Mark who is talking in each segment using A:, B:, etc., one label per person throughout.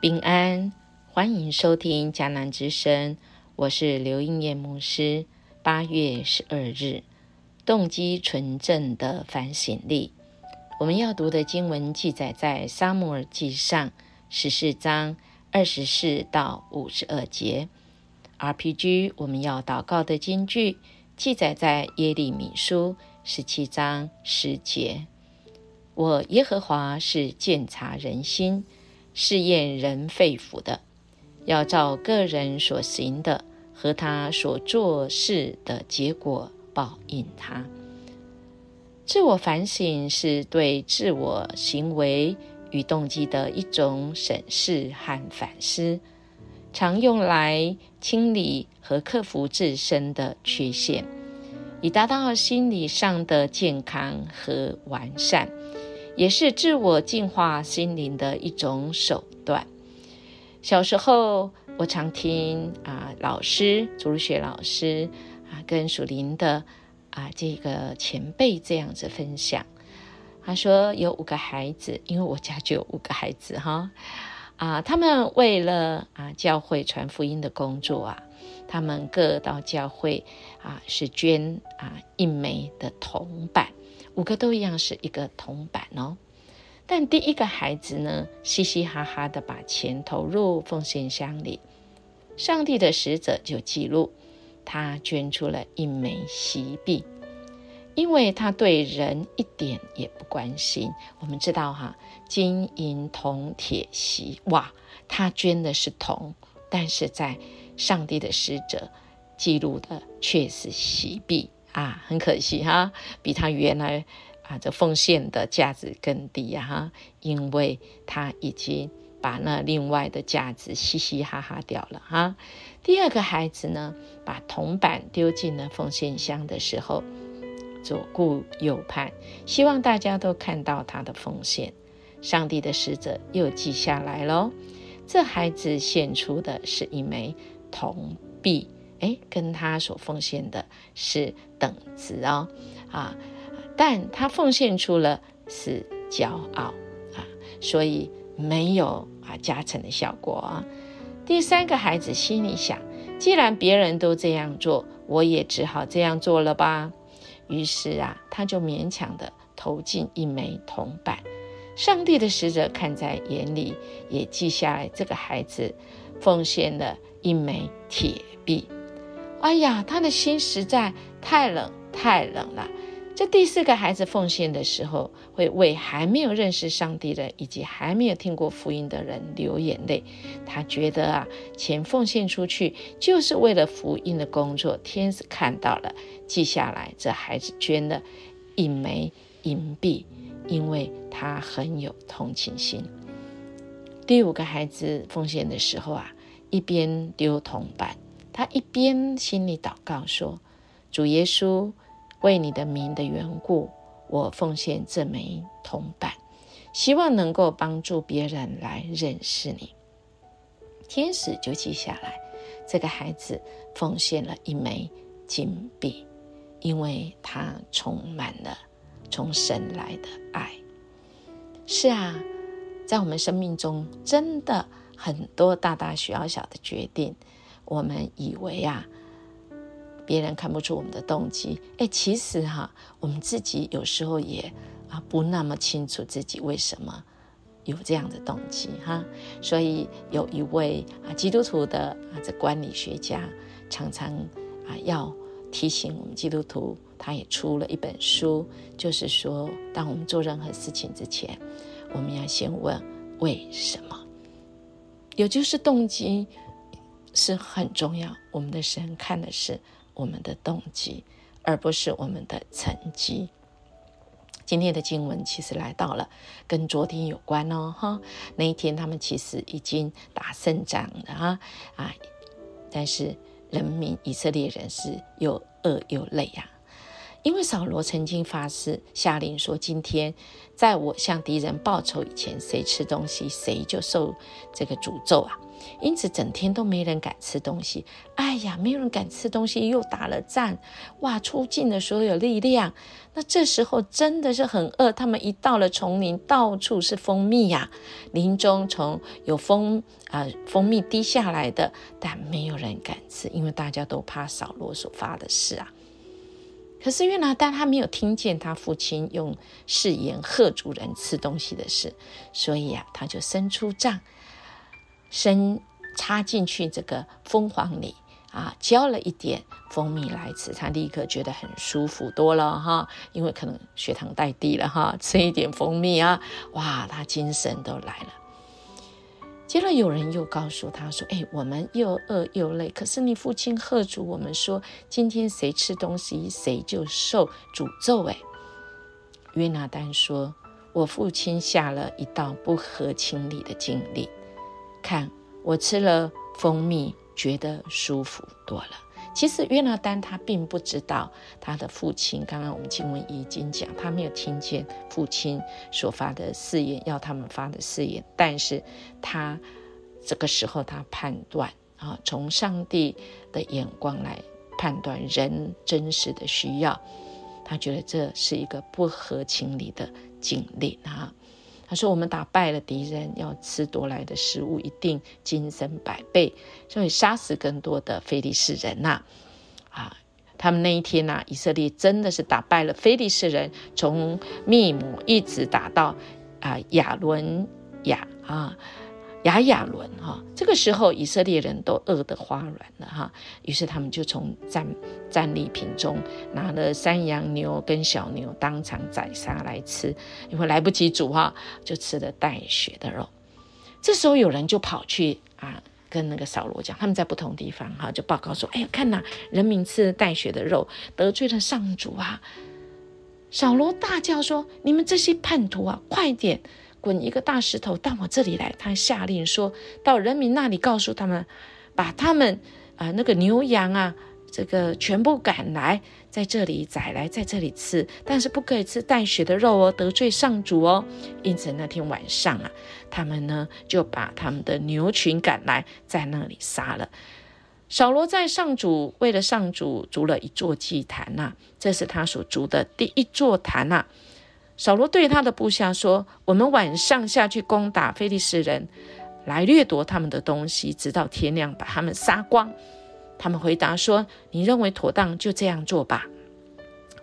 A: 平安，欢迎收听迦南之声，我是刘英燕牧师。八月十二日，动机纯正的反省力。我们要读的经文记载在《沙漠耳记上》十四章二十四到五十二节。RPG，我们要祷告的经句记载在《耶利米书》十七章十节。我耶和华是鉴察人心。试验人肺腑的，要照个人所行的和他所做事的结果报应他。自我反省是对自我行为与动机的一种审视和反思，常用来清理和克服自身的缺陷，以达到心理上的健康和完善。也是自我净化心灵的一种手段。小时候，我常听啊老师，主日学老师啊，跟属灵的啊这个前辈这样子分享。他说有五个孩子，因为我家就有五个孩子哈啊，他们为了啊教会传福音的工作啊，他们各到教会啊是捐啊一枚的铜板。五个都一样是一个铜板哦，但第一个孩子呢，嘻嘻哈哈的把钱投入奉献箱里，上帝的使者就记录他捐出了一枚锡币，因为他对人一点也不关心。我们知道哈，金银铜铁锡，哇，他捐的是铜，但是在上帝的使者记录的却是锡币。啊，很可惜哈，比他原来啊这奉献的价值更低呀哈，因为他已经把那另外的价值嘻嘻哈哈掉了哈。第二个孩子呢，把铜板丢进了奉献箱的时候，左顾右盼，希望大家都看到他的奉献。上帝的使者又记下来喽，这孩子献出的是一枚铜币。哎，跟他所奉献的是等值哦，啊，但他奉献出了是骄傲啊，所以没有啊加成的效果啊。第三个孩子心里想，既然别人都这样做，我也只好这样做了吧。于是啊，他就勉强的投进一枚铜板。上帝的使者看在眼里，也记下来这个孩子奉献了一枚铁币。哎呀，他的心实在太冷，太冷了。这第四个孩子奉献的时候，会为还没有认识上帝的以及还没有听过福音的人流眼泪。他觉得啊，钱奉献出去就是为了福音的工作。天使看到了，记下来，这孩子捐了一枚银币，因为他很有同情心。第五个孩子奉献的时候啊，一边丢铜板。他一边心里祷告说：“主耶稣，为你的名的缘故，我奉献这枚铜板，希望能够帮助别人来认识你。”天使就记下来，这个孩子奉献了一枚金币，因为他充满了从神来的爱。是啊，在我们生命中，真的很多大大小小的决定。我们以为啊，别人看不出我们的动机。哎，其实哈，我们自己有时候也啊不那么清楚自己为什么有这样的动机哈。所以有一位啊基督徒的啊这管理学家常常啊要提醒我们基督徒，他也出了一本书，就是说，当我们做任何事情之前，我们要先问为什么，也就是动机。是很重要。我们的神看的是我们的动机，而不是我们的成绩。今天的经文其实来到了跟昨天有关哦，哈。那一天他们其实已经打胜仗了啊啊！但是人民以色列人是又饿又累呀，因为扫罗曾经发誓下令说：“今天在我向敌人报仇以前，谁吃东西，谁就受这个诅咒啊！”因此，整天都没人敢吃东西。哎呀，没有人敢吃东西，又打了战，哇，出尽了所有力量。那这时候真的是很饿。他们一到了丛林，到处是蜂蜜呀，林中从有蜂啊蜂蜜滴下来的，但没有人敢吃，因为大家都怕扫罗所发的誓啊。可是约拿丹他没有听见他父亲用誓言喝主人吃东西的事，所以啊，他就伸出杖，伸插进去这个蜂皇里啊，浇了一点蜂蜜来吃，他立刻觉得很舒服多了哈，因为可能血糖太低了哈，吃一点蜂蜜啊，哇，他精神都来了。接着有人又告诉他说：“哎，我们又饿又累，可是你父亲喝主我们说，今天谁吃东西，谁就受诅咒。”哎，约拿丹说：“我父亲下了一道不合情理的禁令，看我吃了蜂蜜，觉得舒服多了。”其实约拿丹他并不知道他的父亲。刚刚我们经文已经讲，他没有听见父亲所发的誓言，要他们发的誓言。但是他这个时候他判断啊，从上帝的眼光来判断人真实的需要，他觉得这是一个不合情理的警令啊。他说：“我们打败了敌人，要吃夺来的食物，一定精神百倍，所以杀死更多的非利士人呐！啊，他们那一天呢，以色列真的是打败了非利士人，从密姆一直打到啊亚伦亚啊。”亚亚伦哈，这个时候以色列人都饿得花软了哈，于是他们就从战战利品中拿了山羊牛跟小牛当场宰杀来吃，因为来不及煮哈，就吃了带血的肉。这时候有人就跑去啊，跟那个扫罗讲，他们在不同地方哈，就报告说：“哎呀，看呐，人民吃带血的肉，得罪了上主啊！”扫罗大叫说：“你们这些叛徒啊，快点！”滚一个大石头到我这里来！他下令说到人民那里，告诉他们，把他们啊那个牛羊啊，这个全部赶来，在这里宰来，在这里吃，但是不可以吃带血的肉哦，得罪上主哦。因此那天晚上啊，他们呢就把他们的牛群赶来，在那里杀了。扫罗在上主为了上主筑了一座祭坛呐，这是他所筑的第一座坛呐。扫罗对他的部下说：“我们晚上下去攻打非利士人，来掠夺他们的东西，直到天亮把他们杀光。”他们回答说：“你认为妥当，就这样做吧。”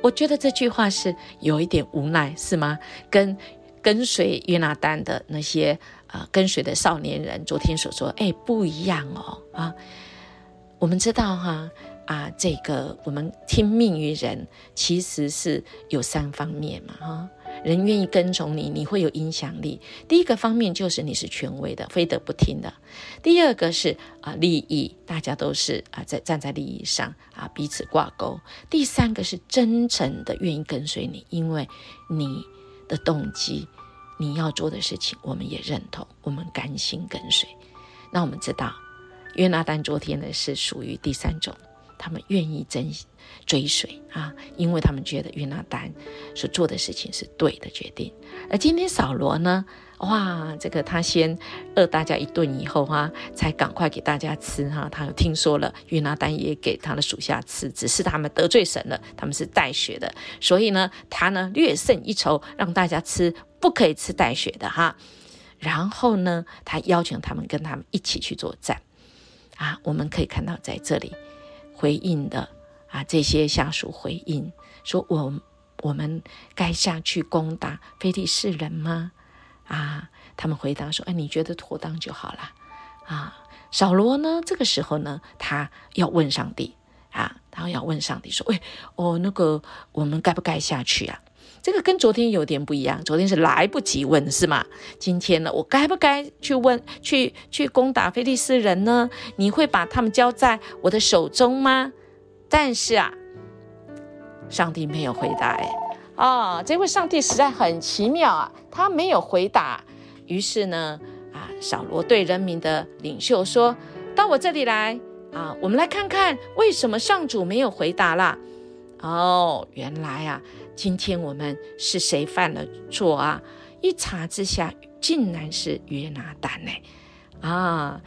A: 我觉得这句话是有一点无奈，是吗？跟跟随约拿丹的那些啊跟随的少年人昨天所说，哎，不一样哦啊！我们知道哈。啊，这个我们听命于人，其实是有三方面嘛，哈。人愿意跟从你，你会有影响力。第一个方面就是你是权威的，非得不听的。第二个是啊，利益，大家都是啊，在站在利益上啊，彼此挂钩。第三个是真诚的，愿意跟随你，因为你的动机，你要做的事情，我们也认同，我们甘心跟随。那我们知道，约拿丹昨天呢是属于第三种。他们愿意追追随啊，因为他们觉得约拿丹所做的事情是对的决定。而今天扫罗呢，哇，这个他先饿大家一顿以后啊，才赶快给大家吃哈。他又听说了约拿丹也给他的属下吃，只是他们得罪神了，他们是带血的，所以呢，他呢略胜一筹，让大家吃不可以吃带血的哈。然后呢，他邀请他们跟他们一起去作战啊。我们可以看到在这里。回应的啊，这些下属回应说：“我我们该下去攻打非利士人吗？”啊，他们回答说：“哎，你觉得妥当就好了。”啊，扫罗呢，这个时候呢，他要问上帝啊，他要问上帝说：“喂，哦，那个我们该不该下去啊？”这个跟昨天有点不一样，昨天是来不及问，是吗？今天呢，我该不该去问，去去攻打菲利斯人呢？你会把他们交在我的手中吗？但是啊，上帝没有回答。哎，啊，这位上帝实在很奇妙啊，他没有回答。于是呢，啊，扫罗对人民的领袖说：“到我这里来啊，我们来看看为什么上主没有回答啦。”哦，原来啊，今天我们是谁犯了错啊？一查之下，竟然是约拿丹呢！啊，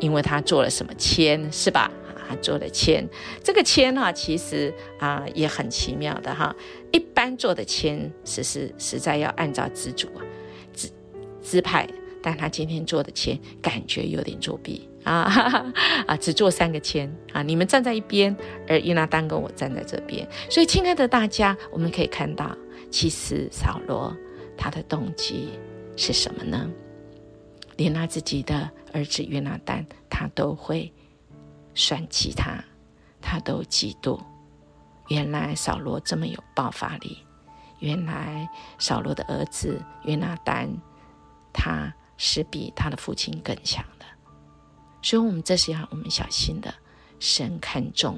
A: 因为他做了什么签是吧？啊做了签，这个签哈，其实啊也很奇妙的哈。一般做的签，实是实在要按照资主啊资资派，但他今天做的签，感觉有点作弊。啊 啊！只做三个签啊！你们站在一边，而约拿丹跟我站在这边。所以，亲爱的大家，我们可以看到，其实扫罗他的动机是什么呢？连他自己的儿子约拿丹，他都会算计他，他都嫉妒。原来扫罗这么有爆发力，原来扫罗的儿子约拿丹，他是比他的父亲更强的。所以，我们这是要我们小心的。神看重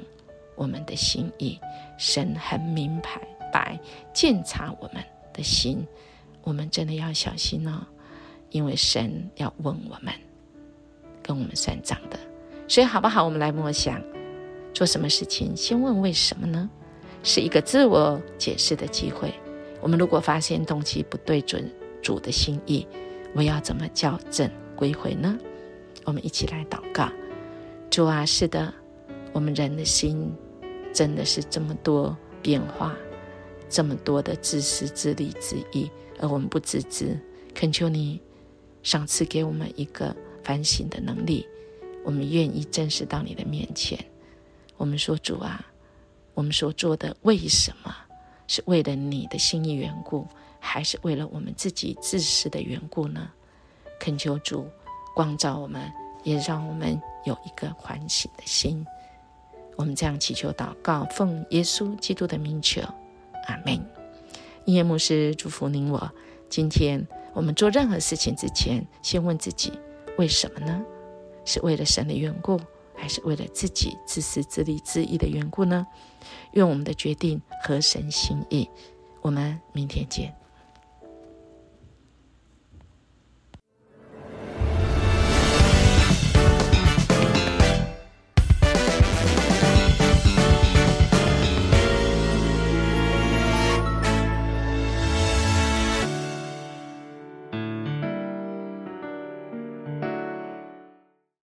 A: 我们的心意，神很明白白检查我们的心，我们真的要小心哦，因为神要问我们，跟我们算账的。所以，好不好？我们来默想，做什么事情先问为什么呢？是一个自我解释的机会。我们如果发现动机不对准主的心意，我要怎么校正归回呢？我们一起来祷告，主啊，是的，我们人的心真的是这么多变化，这么多的自私自利之意，而我们不自知。恳求你赏赐给我们一个反省的能力，我们愿意正视到你的面前。我们说，主啊，我们所做的为什么是为了你的心意缘故，还是为了我们自己自私的缘故呢？恳求主。光照我们，也让我们有一个欢喜的心。我们这样祈求祷告，奉耶稣基督的名求，阿门。音乐牧师祝福您我。今天我们做任何事情之前，先问自己：为什么呢？是为了神的缘故，还是为了自己自私自利自义的缘故呢？愿我们的决定合神心意。我们明天见。